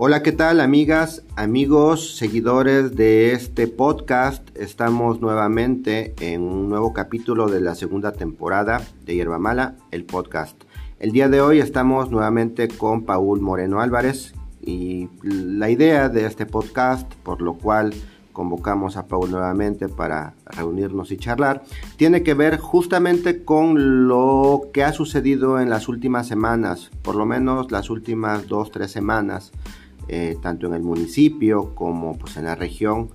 Hola, ¿qué tal amigas, amigos, seguidores de este podcast? Estamos nuevamente en un nuevo capítulo de la segunda temporada de Hierba Mala, el podcast. El día de hoy estamos nuevamente con Paul Moreno Álvarez y la idea de este podcast, por lo cual convocamos a Paul nuevamente para reunirnos y charlar, tiene que ver justamente con lo que ha sucedido en las últimas semanas, por lo menos las últimas dos, tres semanas, eh, tanto en el municipio como pues, en la región,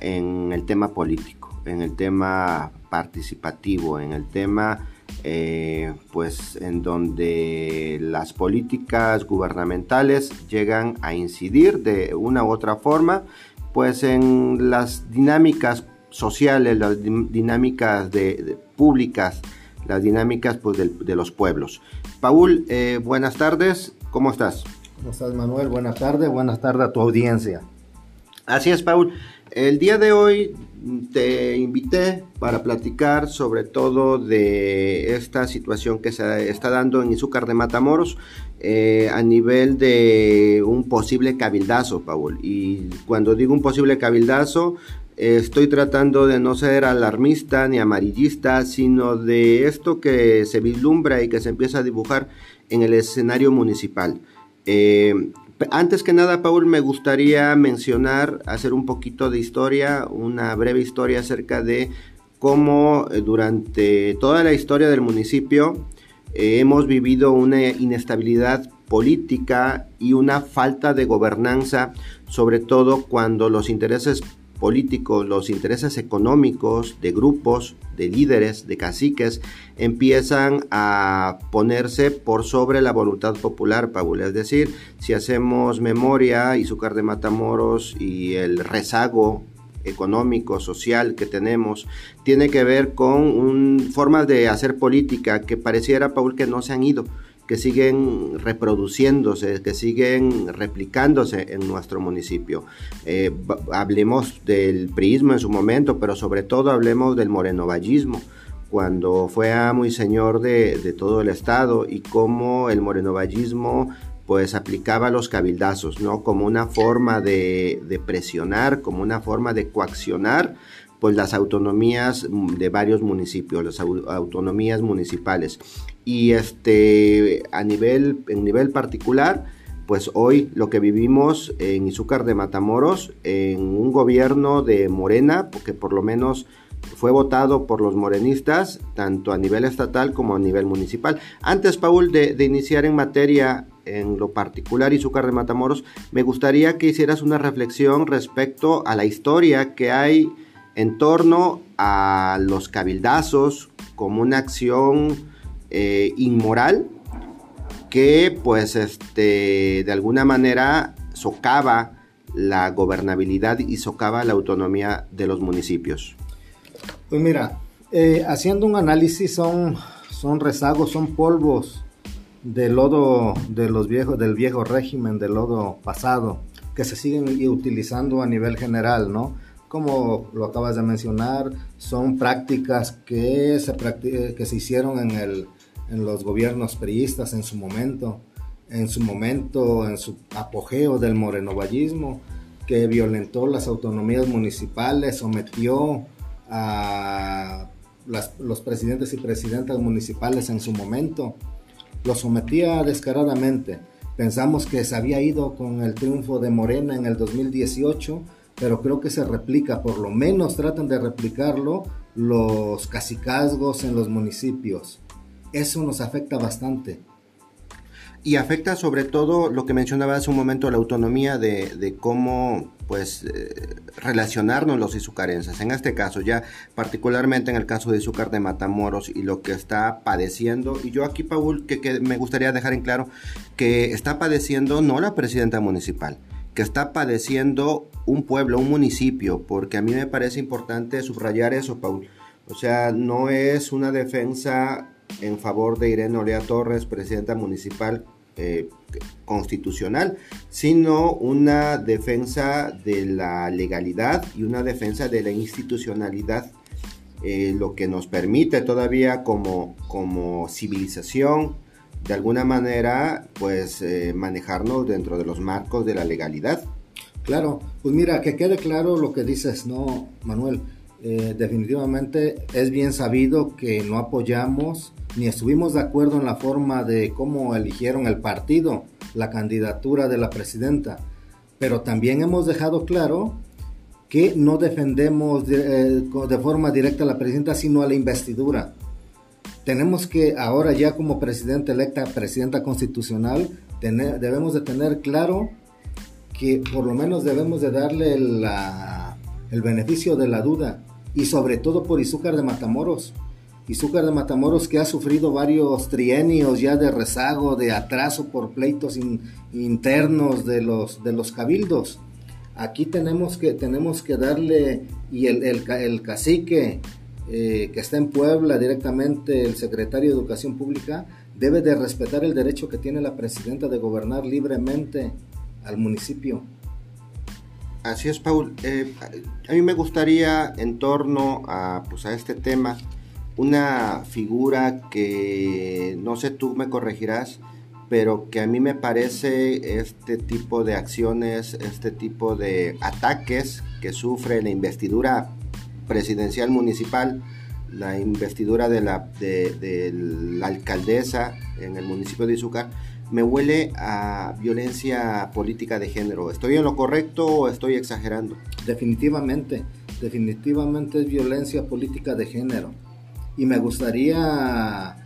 en el tema político, en el tema participativo, en el tema eh, pues en donde las políticas gubernamentales llegan a incidir de una u otra forma pues en las dinámicas sociales, las dinámicas de, públicas, las dinámicas pues, de, los pueblos. Paul, eh, buenas tardes, ¿cómo estás? ¿Cómo estás Manuel? Buenas tardes, buenas tardes a tu audiencia. Así es, Paul. El día de hoy te invité para platicar sobre todo de esta situación que se está dando en Izúcar de Matamoros eh, a nivel de un posible cabildazo, Paul. Y cuando digo un posible cabildazo, estoy tratando de no ser alarmista ni amarillista, sino de esto que se vislumbra y que se empieza a dibujar en el escenario municipal. Eh, antes que nada, Paul, me gustaría mencionar, hacer un poquito de historia, una breve historia acerca de cómo eh, durante toda la historia del municipio eh, hemos vivido una inestabilidad política y una falta de gobernanza, sobre todo cuando los intereses políticos, los intereses económicos de grupos, de líderes, de caciques, empiezan a ponerse por sobre la voluntad popular, Paul. Es decir, si hacemos memoria, Izúcar de Matamoros y el rezago económico, social que tenemos, tiene que ver con formas de hacer política que pareciera, Paul, que no se han ido que siguen reproduciéndose, que siguen replicándose en nuestro municipio. Eh, hablemos del priismo en su momento, pero sobre todo hablemos del morenovallismo, cuando fue amo y señor de, todo el estado y cómo el morenovallismo pues aplicaba los cabildazos, ¿no? Como una forma de, de presionar, como una forma de coaccionar pues las autonomías de varios municipios, las autonomías municipales. Y este, a nivel, en nivel particular, pues hoy lo que vivimos en Izúcar de Matamoros, en un gobierno de Morena, porque por lo menos fue votado por los morenistas, tanto a nivel estatal como a nivel municipal. Antes, Paul, de, de iniciar en materia en lo particular Izúcar de Matamoros, me gustaría que hicieras una reflexión respecto a la historia que hay en torno a los cabildazos como una acción eh, inmoral que pues este de alguna manera socava la gobernabilidad y socava la autonomía de los municipios. Pues mira, eh, haciendo un análisis son, son rezagos, son polvos del lodo de los viejos, del viejo régimen, del lodo pasado, que se siguen utilizando a nivel general, ¿no? como lo acabas de mencionar, son prácticas que se, que se hicieron en, el, en los gobiernos priistas en su momento, en su momento, en su apogeo del morenovallismo, que violentó las autonomías municipales, sometió a los presidentes y presidentas municipales en su momento, lo sometía descaradamente. Pensamos que se había ido con el triunfo de Morena en el 2018 pero creo que se replica, por lo menos tratan de replicarlo los cacicazgos en los municipios. Eso nos afecta bastante. Y afecta sobre todo lo que mencionaba hace un momento, la autonomía de, cómo pues eh, relacionarnos los izucarenses. En este caso, ya particularmente en el caso de Izúcar de Matamoros y lo que está padeciendo. Y yo aquí, Paul, que me gustaría dejar en claro que está padeciendo no la presidenta municipal, que está padeciendo un pueblo, un municipio, porque a mí me parece importante subrayar eso, Paul. O sea, no es una defensa en favor de Irene Olea Torres, presidenta municipal eh, constitucional, sino una defensa de la legalidad y una defensa de la institucionalidad, eh, lo que nos permite todavía como, como civilización, de alguna manera, pues eh, manejarnos dentro de los marcos de la legalidad. Claro, pues mira, que quede claro lo que dices, ¿no, Manuel? Eh, definitivamente es bien sabido que no apoyamos ni estuvimos de acuerdo en la forma de cómo eligieron el partido, la candidatura de la presidenta, pero también hemos dejado claro que no defendemos de, eh, forma directa a la presidenta, sino a la investidura. Tenemos que ahora ya como presidenta electa, presidenta constitucional, debemos de tener claro que por lo menos debemos de darle el beneficio de la duda y sobre todo por Izúcar de Matamoros. Izúcar de Matamoros que ha sufrido varios trienios ya de rezago, de atraso por pleitos internos de los, de los cabildos. Aquí tenemos que, tenemos que darle, y el, el, cacique eh, que está en Puebla directamente, el secretario de Educación Pública, debe de respetar el derecho que tiene la presidenta de gobernar libremente al municipio. Así es, Paul. Eh, a mí me gustaría, en torno a, pues, a este tema, una figura que, no sé, tú me corregirás, pero que a mí me parece este tipo de acciones, este tipo de ataques que sufre la investidura presidencial municipal, la investidura de la, de la alcaldesa en el municipio de Izúcar, me huele a violencia política de género. ¿Estoy en lo correcto o estoy exagerando? Definitivamente, definitivamente es violencia política de género. Y me gustaría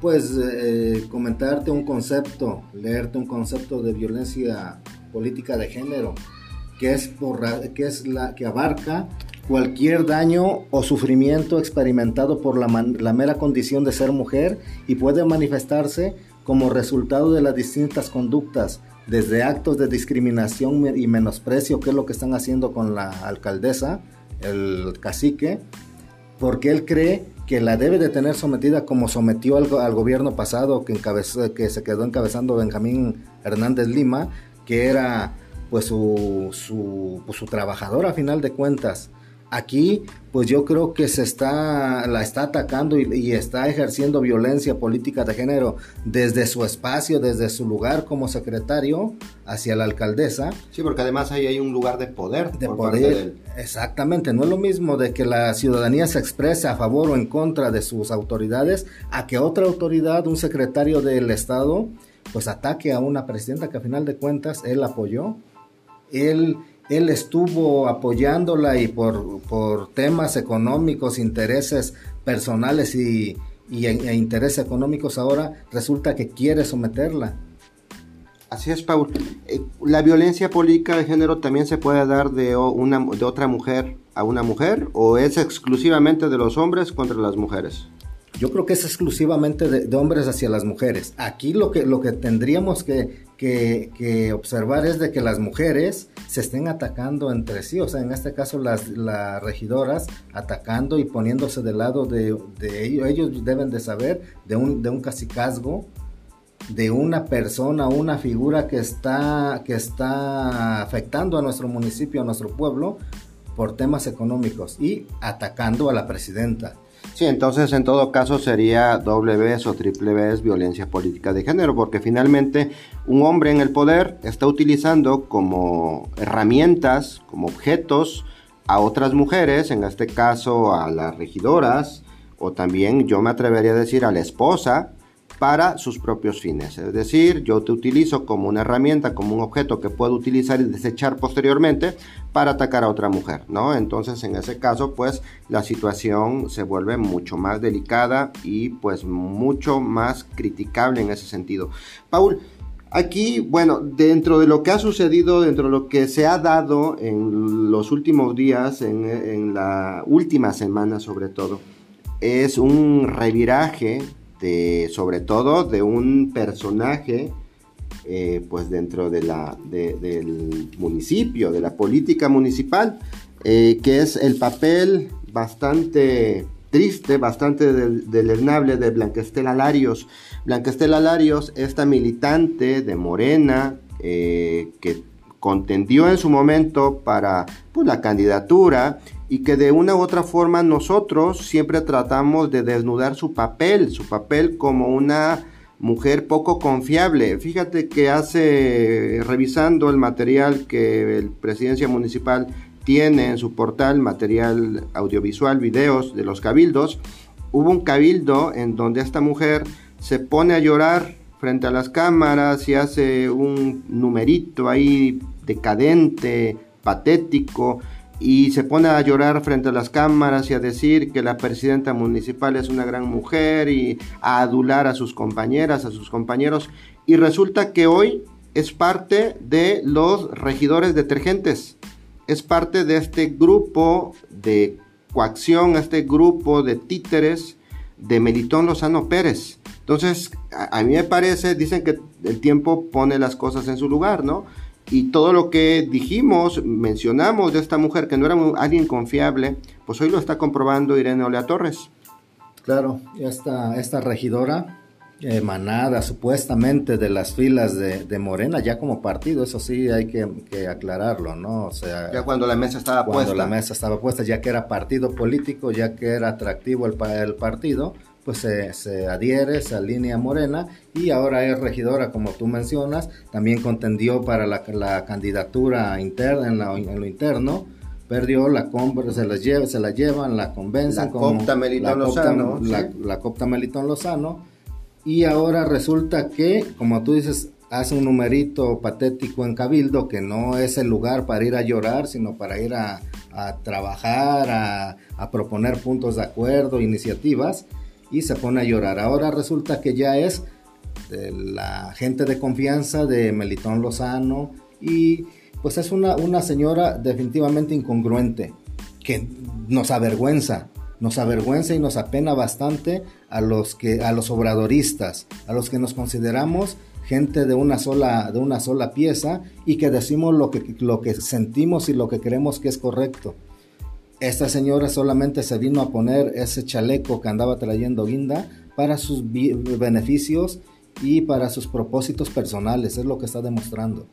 pues eh, comentarte un concepto, leerte un concepto de violencia política de género, que es, que es la que abarca cualquier daño o sufrimiento experimentado por la mera condición de ser mujer y puede manifestarse como resultado de las distintas conductas, desde actos de discriminación y menosprecio, que es lo que están haciendo con la alcaldesa, el cacique, porque él cree que la debe de tener sometida como sometió al, gobierno pasado que, se quedó encabezando Benjamín Hernández Lima, que era pues su, su, pues, su trabajador a final de cuentas. Aquí, pues yo creo que se está, la está atacando y, está ejerciendo violencia política de género desde su espacio, desde su lugar como secretario hacia la alcaldesa. Sí, porque además ahí hay un lugar de poder. De poder, exactamente. No es lo mismo de que la ciudadanía se exprese a favor o en contra de sus autoridades a que otra autoridad, un secretario del Estado, pues ataque a una presidenta que a final de cuentas él apoyó. Él él estuvo apoyándola y por, por temas económicos, intereses personales y, e, intereses económicos ahora resulta que quiere someterla. Así es, Paul. Eh, la violencia política de género también se puede dar de, una, de otra mujer a una mujer o es exclusivamente de los hombres contra las mujeres. Yo creo que es exclusivamente de, hombres hacia las mujeres. Aquí lo que, lo que tendríamos que, que, observar es de que las mujeres se estén atacando entre sí, o sea, en este caso las, regidoras atacando y poniéndose del lado de, ellos. Ellos deben de saber de un, de un cacicazgo de una persona, una figura que está, que está afectando a nuestro municipio, a nuestro pueblo, por temas económicos y atacando a la presidenta. Sí, entonces en todo caso sería doble vez o triple vez violencia política de género, porque finalmente un hombre en el poder está utilizando como herramientas, como objetos a otras mujeres, en este caso a las regidoras, o también yo me atrevería a decir a la esposa, para sus propios fines. Es decir, yo te utilizo como una herramienta, como un objeto que puedo utilizar y desechar posteriormente para atacar a otra mujer, ¿no? Entonces, en ese caso, pues la situación se vuelve mucho más delicada y pues mucho más criticable en ese sentido. Paul, Aquí, bueno, dentro de lo que ha sucedido, dentro de lo que se ha dado en los últimos días, en, en la última semana sobre todo, es un reviraje sobre todo de un personaje eh, pues dentro de la, del municipio, de la política municipal, eh, que es el papel bastante triste, bastante deleznable de Blanquestela Larios. Blanquestela Larios, esta militante de Morena, eh, que contendió en su momento para pues, la candidatura y que de una u otra forma nosotros siempre tratamos de desnudar su papel, su papel como una mujer poco confiable. Fíjate que hace, revisando el material que el Presidencia Municipal tiene en su portal, material audiovisual, videos de los cabildos, hubo un cabildo en donde esta mujer se pone a llorar frente a las cámaras y hace un numerito ahí decadente, patético, y se pone a llorar frente a las cámaras y a decir que la presidenta municipal es una gran mujer y a adular a sus compañeras, a sus compañeros. Y resulta que hoy es parte de los regidores detergentes, es parte de este grupo de coacción, este grupo de títeres de Melitón Lozano Pérez. Entonces, a, a mí me parece, dicen que el tiempo pone las cosas en su lugar, ¿no? Y todo lo que dijimos, mencionamos de esta mujer que no era alguien confiable, pues hoy lo está comprobando Irene Olea Torres. Claro, esta, esta regidora emanada supuestamente de las filas de, Morena, ya como partido, eso sí hay que, aclararlo, ¿no? O sea, ya cuando la mesa estaba puesta. Cuando la mesa estaba puesta, ya que era partido político, ya que era atractivo el, el partido, pues se, adhiere, se alinea Morena y ahora es regidora, como tú mencionas, también contendió para la, candidatura interna, en, lo interno, perdió la compra, se la, lleva, se la llevan, la convencen. La copta Melitón Lozano. La, copta Melitón Lozano. Y ahora resulta que, como tú dices, hace un numerito patético en Cabildo, que no es el lugar para ir a llorar, sino para ir a, trabajar, a, a proponer puntos de acuerdo, iniciativas y se pone a llorar. Ahora resulta que ya es la gente de confianza de Melitón Lozano y pues es una, una señora definitivamente incongruente que nos avergüenza, nos avergüenza y nos apena bastante a los que a los obradoristas, a los que nos consideramos gente de una sola de una sola pieza y que decimos lo que lo que sentimos y lo que creemos que es correcto. Esta señora solamente se vino a poner ese chaleco que andaba trayendo Guinda para sus beneficios y para sus propósitos personales, es lo que está demostrando.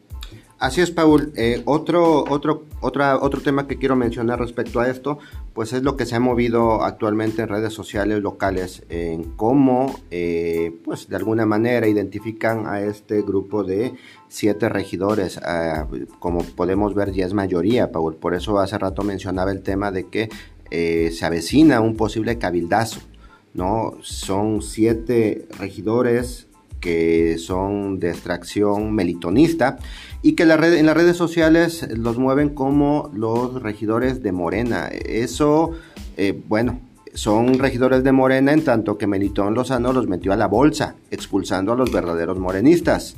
Así es, Paul. Eh, otro, otro, otra, otro tema que quiero mencionar respecto a esto, pues es lo que se ha movido actualmente en redes sociales locales, en cómo, eh, pues de alguna manera identifican a este grupo de siete regidores. Ah, como podemos ver, ya es mayoría, Paul. Por eso hace rato mencionaba el tema de que eh, se avecina un posible cabildazo. ¿no? Son siete regidores que son de extracción melitonista y que en las redes sociales los mueven como los regidores de Morena. Eso, eh, bueno, son regidores de Morena en tanto que Melitón Lozano los metió a la bolsa, expulsando a los verdaderos morenistas.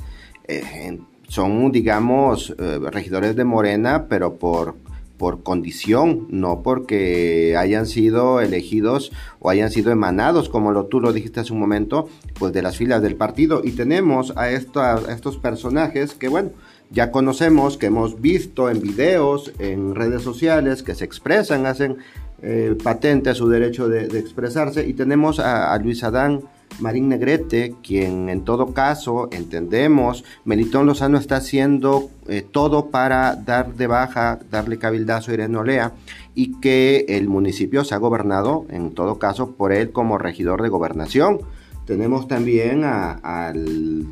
Eh, son, digamos, eh, regidores de Morena, pero por por condición, no porque hayan sido elegidos o hayan sido emanados, como lo, tú lo dijiste hace un momento, pues de las filas del partido. Y tenemos a, estos personajes que, bueno, ya conocemos, que hemos visto en videos, en redes sociales, que se expresan, hacen eh, patente su derecho de, expresarse. Y tenemos a Luis Adán Marín Negrete, quien en todo caso entendemos, Melitón Lozano está haciendo eh, todo para dar de baja, darle cabildazo a Irene Olea y que el municipio se ha gobernado en todo caso por él como regidor de gobernación. Tenemos también al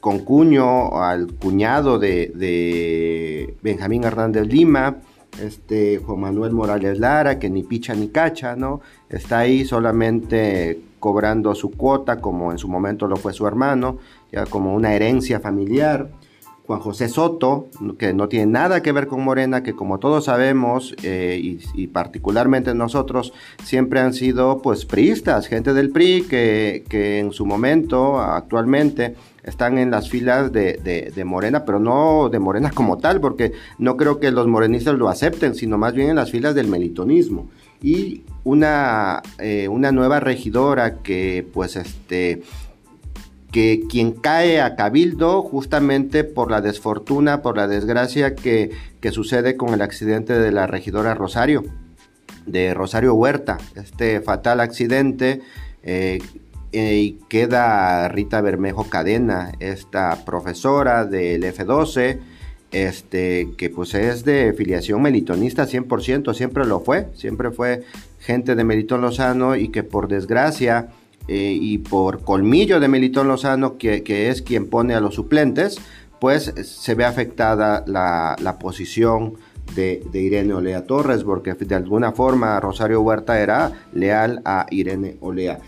concuño, al cuñado de, de Benjamín Hernández Lima, este Juan Manuel Morales Lara, que ni picha ni cacha, ¿no? Está ahí solamente cobrando su cuota, como en su momento lo fue su hermano, ya como una herencia familiar. Juan José Soto, que no tiene nada que ver con Morena, que como todos sabemos, eh, y, particularmente nosotros, siempre han sido pues priistas, gente del PRI, que, que en su momento, actualmente, están en las filas de, Morena, pero no de Morena como tal, porque no creo que los morenistas lo acepten, sino más bien en las filas del melitonismo. Y una, eh, una nueva regidora que pues este que quien cae a Cabildo justamente por la desfortuna, por la desgracia que, que, sucede con el accidente de la regidora Rosario, de Rosario Huerta, este fatal accidente eh, eh, y queda Rita Bermejo Cadena, esta profesora del F12, este, que pues es de filiación melitonista 100%, siempre lo fue, siempre fue gente de Melitón Lozano y que por desgracia eh, y por colmillo de Melitón Lozano, que, es quien pone a los suplentes, pues se ve afectada la, posición de, Irene Olea Torres, porque de alguna forma Rosario Huerta era leal a Irene Olea.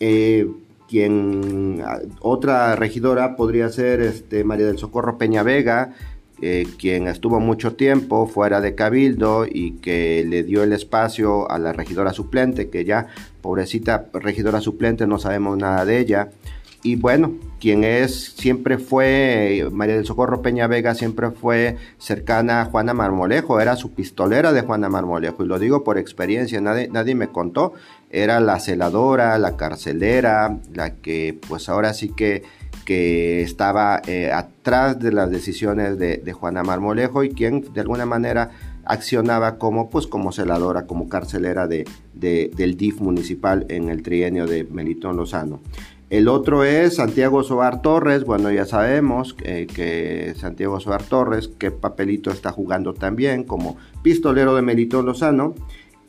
Eh, quien otra regidora podría ser este, María del Socorro Peña Vega, eh, quien estuvo mucho tiempo fuera de Cabildo y que le dio el espacio a la regidora suplente, que ya, pobrecita regidora suplente, no sabemos nada de ella. Y bueno, quien es, siempre fue, María del Socorro Peña Vega siempre fue cercana a Juana Marmolejo, era su pistolera de Juana Marmolejo, y lo digo por experiencia, nadie, nadie me contó, era la celadora, la carcelera, la que pues ahora sí que que estaba eh, atrás de las decisiones de, Juana Marmolejo y quien de alguna manera accionaba como, pues, como celadora, como carcelera de, del DIF municipal en el trienio de Melitón Lozano. El otro es Santiago Sobar Torres, bueno ya sabemos eh, que Santiago Sobar Torres, qué papelito está jugando también como pistolero de Melitón Lozano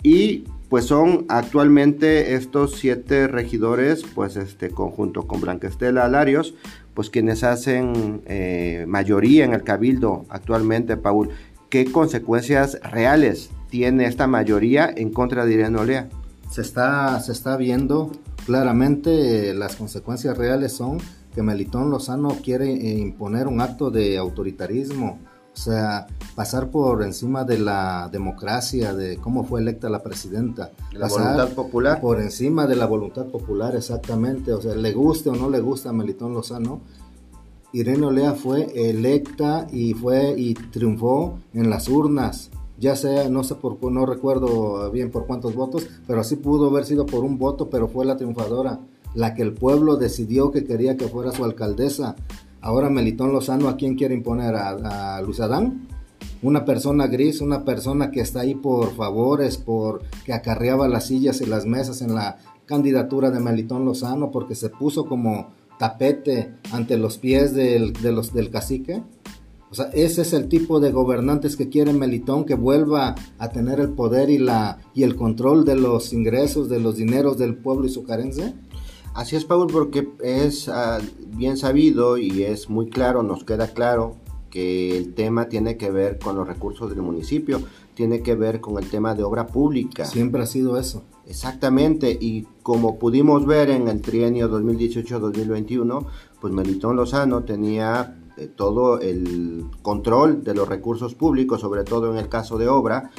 y pues son actualmente estos siete regidores, pues este conjunto con Blanquestela Alarios, pues quienes hacen eh, mayoría en el cabildo actualmente, Paul. ¿Qué consecuencias reales tiene esta mayoría en contra de Irene Olea? Se está, se está viendo claramente, las consecuencias reales son que Melitón Lozano quiere eh, imponer un acto de autoritarismo o sea, pasar por encima de la democracia, de cómo fue electa la presidenta. La voluntad popular. Por encima de la voluntad popular, exactamente. O sea, le guste o no le gusta a Melitón Lozano, Irene Olea fue electa y fue y triunfó en las urnas. Ya sea, no sé por no recuerdo bien por cuántos votos, pero así pudo haber sido por un voto, pero fue la triunfadora, la que el pueblo decidió que quería que fuera su alcaldesa. Ahora Melitón Lozano, ¿a quién quiere imponer? ¿A, Luis Adán? Una persona gris, una persona que está ahí por favores, por que acarreaba las sillas y las mesas en la candidatura de Melitón Lozano porque se puso como tapete ante los pies del, del cacique. O sea, ese es el tipo de gobernantes que quiere Melitón, que vuelva a tener el poder y, la, y el control de los ingresos, de los dineros del pueblo y su carencia. Así es, Paul, porque es ah, bien sabido y es muy claro, nos queda claro que el tema tiene que ver con los recursos del municipio, tiene que ver con el tema de obra pública. Siempre ha sido eso. Exactamente, y como pudimos ver en el trienio 2018-2021, pues Melitón Lozano tenía eh, todo el control de los recursos públicos, sobre todo en el caso de obra,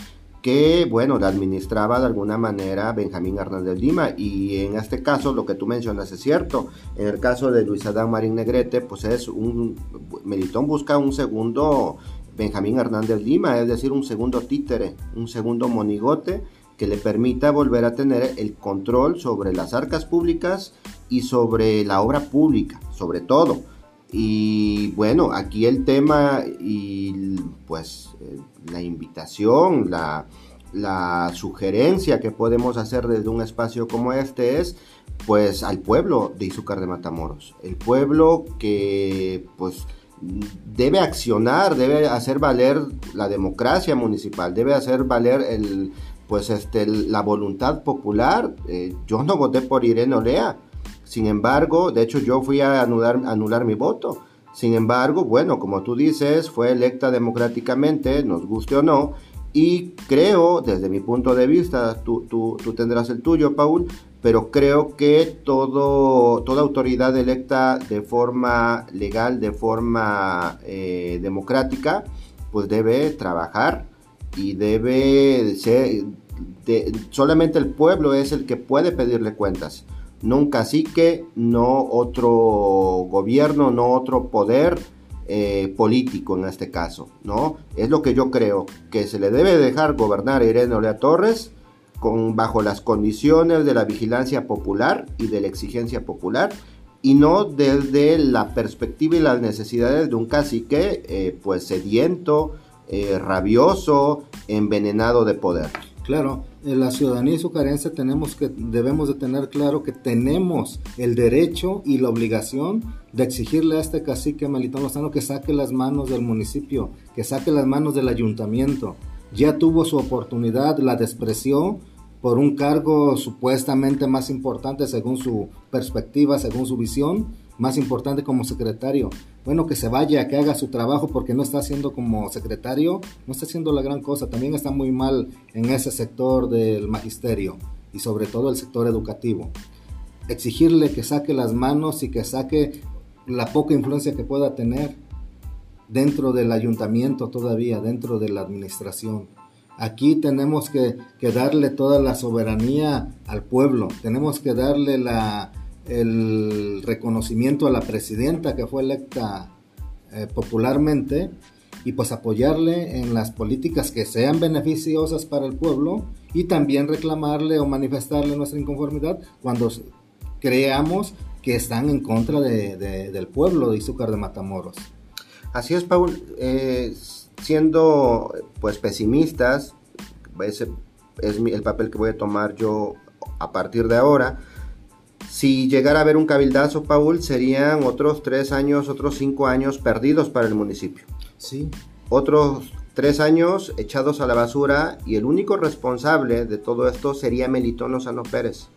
que, bueno, la administraba de alguna manera Benjamín Hernández Lima. Y en este caso, lo que tú mencionas es cierto. En el caso de Luis Adán Marín Negrete, pues es un. Melitón busca un segundo Benjamín Hernández Lima, es decir, un segundo títere, un segundo monigote que le permita volver a tener el control sobre las arcas públicas y sobre la obra pública, sobre todo. Y bueno, aquí el tema y pues la invitación, la, sugerencia que podemos hacer desde un espacio como este es pues al pueblo de Izúcar de Matamoros. El pueblo que pues debe accionar, debe hacer valer la democracia municipal, debe hacer valer el pues este la voluntad popular. Eh, yo no voté por Irene Olea sin embargo, de hecho yo fui a anular, anular mi voto. Sin embargo, bueno, como tú dices, fue electa democráticamente, nos guste o no, y creo, desde mi punto de vista, tú, tú, tendrás el tuyo, Paul, pero creo que todo, toda autoridad electa de forma legal, de forma eh, democrática, pues debe trabajar y debe ser, solamente el pueblo es el que puede pedirle cuentas no un cacique, no otro gobierno, no otro poder eh, político en este caso, ¿no? Es lo que yo creo, que se le debe dejar gobernar a Irene Olea Torres con, bajo las condiciones de la vigilancia popular y de la exigencia popular y no desde la perspectiva y las necesidades de un cacique eh, pues sediento, eh, rabioso, envenenado de poder. Claro, la ciudadanía y su carencia tenemos que, debemos de tener claro que tenemos el derecho y la obligación de exigirle a este cacique Melitón Lozano que saque las manos del municipio, que saque las manos del ayuntamiento. Ya tuvo su oportunidad, la despreció, por un cargo supuestamente más importante según su perspectiva, según su visión, más importante como secretario. Bueno, que se vaya, que haga su trabajo porque no está haciendo como secretario, no está haciendo la gran cosa. También está muy mal en ese sector del magisterio y sobre todo el sector educativo. Exigirle que saque las manos y que saque la poca influencia que pueda tener dentro del ayuntamiento todavía, dentro de la administración. Aquí tenemos que, darle toda la soberanía al pueblo, tenemos que darle la, el reconocimiento a la presidenta que fue electa eh, popularmente y pues apoyarle en las políticas que sean beneficiosas para el pueblo y también reclamarle o manifestarle nuestra inconformidad cuando creamos que están en contra del pueblo de Izúcar de Matamoros. Así es, Paul. Eh, siendo pues pesimistas, ese es el papel que voy a tomar yo a partir de ahora. Si llegara a haber un cabildazo, Paul, serían otros tres años, otros cinco años perdidos para el municipio. Sí. Otros tres años echados a la basura y el único responsable de todo esto sería Melitón Lozano Pérez.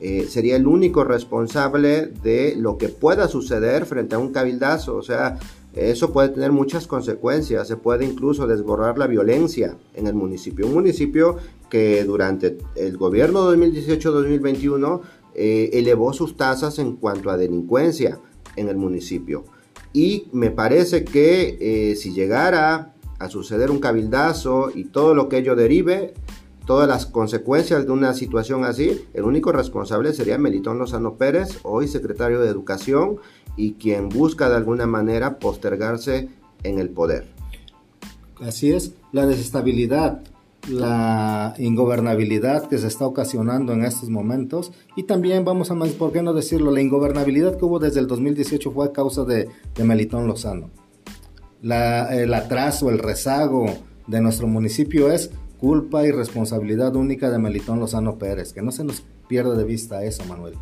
Eh, sería el único responsable de lo que pueda suceder frente a un cabildazo. O sea, eso puede tener muchas consecuencias, se puede incluso desborrar la violencia en el municipio. Un municipio que durante el gobierno 2018-2021 eh, elevó sus tasas en cuanto a delincuencia en el municipio. Y me parece que eh, si llegara a suceder un cabildazo y todo lo que ello derive, todas las consecuencias de una situación así, el único responsable sería Melitón Lozano Pérez, hoy secretario de Educación, y quien busca de alguna manera postergarse en el poder. Así es, la desestabilidad, la ingobernabilidad que se está ocasionando en estos momentos y también vamos a, ¿por qué no decirlo? La ingobernabilidad que hubo desde el 2018 fue a causa de, de Melitón Lozano. el atraso, el rezago de nuestro municipio es culpa y responsabilidad única de Melitón Lozano Pérez, que no se nos pierda de vista eso, Manuel.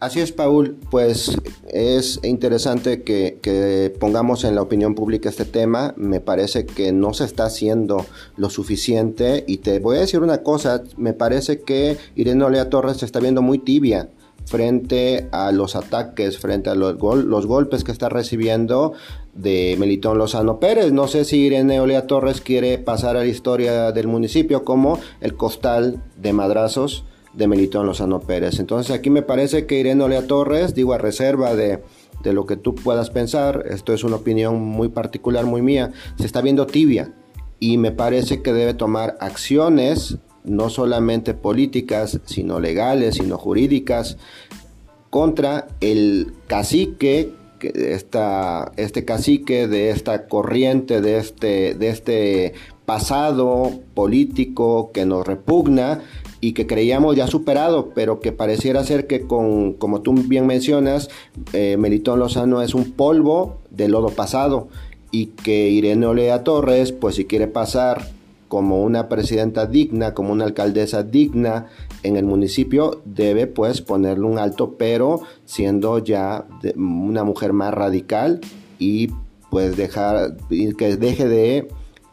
Así es, Paul. Pues es interesante que, pongamos en la opinión pública este tema. Me parece que no se está haciendo lo suficiente. Y te voy a decir una cosa. Me parece que Irene Olea Torres se está viendo muy tibia frente a los ataques, frente a los, los golpes que está recibiendo de Melitón Lozano Pérez. No sé si Irene Olea Torres quiere pasar a la historia del municipio como el costal de madrazos de Melitón Lozano Pérez. Entonces aquí me parece que Irene Olea Torres, digo a reserva de, de lo que tú puedas pensar, esto es una opinión muy particular, muy mía, se está viendo tibia y me parece que debe tomar acciones, no solamente políticas, sino legales, sino jurídicas, contra el cacique, esta, este cacique de esta corriente, de este, de este pasado político que nos repugna y que creíamos ya superado, pero que pareciera ser que con, como tú bien mencionas, eh, Melitón Lozano es un polvo de lodo pasado y que Irene Olea Torres, pues si quiere pasar como una presidenta digna, como una alcaldesa digna en el municipio, debe pues ponerle un alto, pero siendo ya una mujer más radical y pues dejar que deje de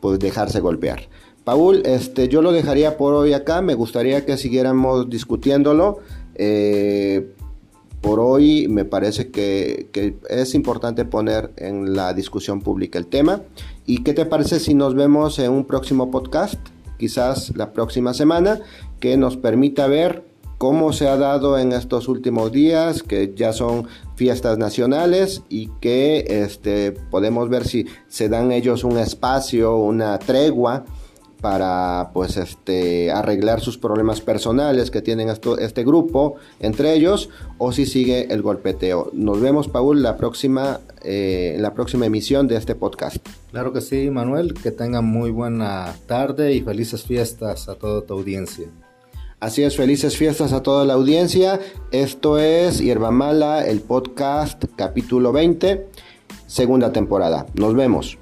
pues dejarse golpear. Paul, este, yo lo dejaría por hoy acá, me gustaría que siguiéramos discutiéndolo. Eh, por hoy me parece que, es importante poner en la discusión pública el tema. ¿Y qué te parece si nos vemos en un próximo podcast? Quizás la próxima semana, que nos permita ver cómo se ha dado en estos últimos días, que ya son fiestas nacionales y que este, podemos ver si se dan ellos un espacio, una tregua para pues este arreglar sus problemas personales que tienen este grupo entre ellos o si sigue el golpeteo. Nos vemos Paul la próxima eh, la próxima emisión de este podcast. Claro que sí Manuel, que tengan muy buena tarde y felices fiestas a toda tu audiencia. Así es, felices fiestas a toda la audiencia. Esto es Hierba Mala, el podcast capítulo 20, segunda temporada. Nos vemos.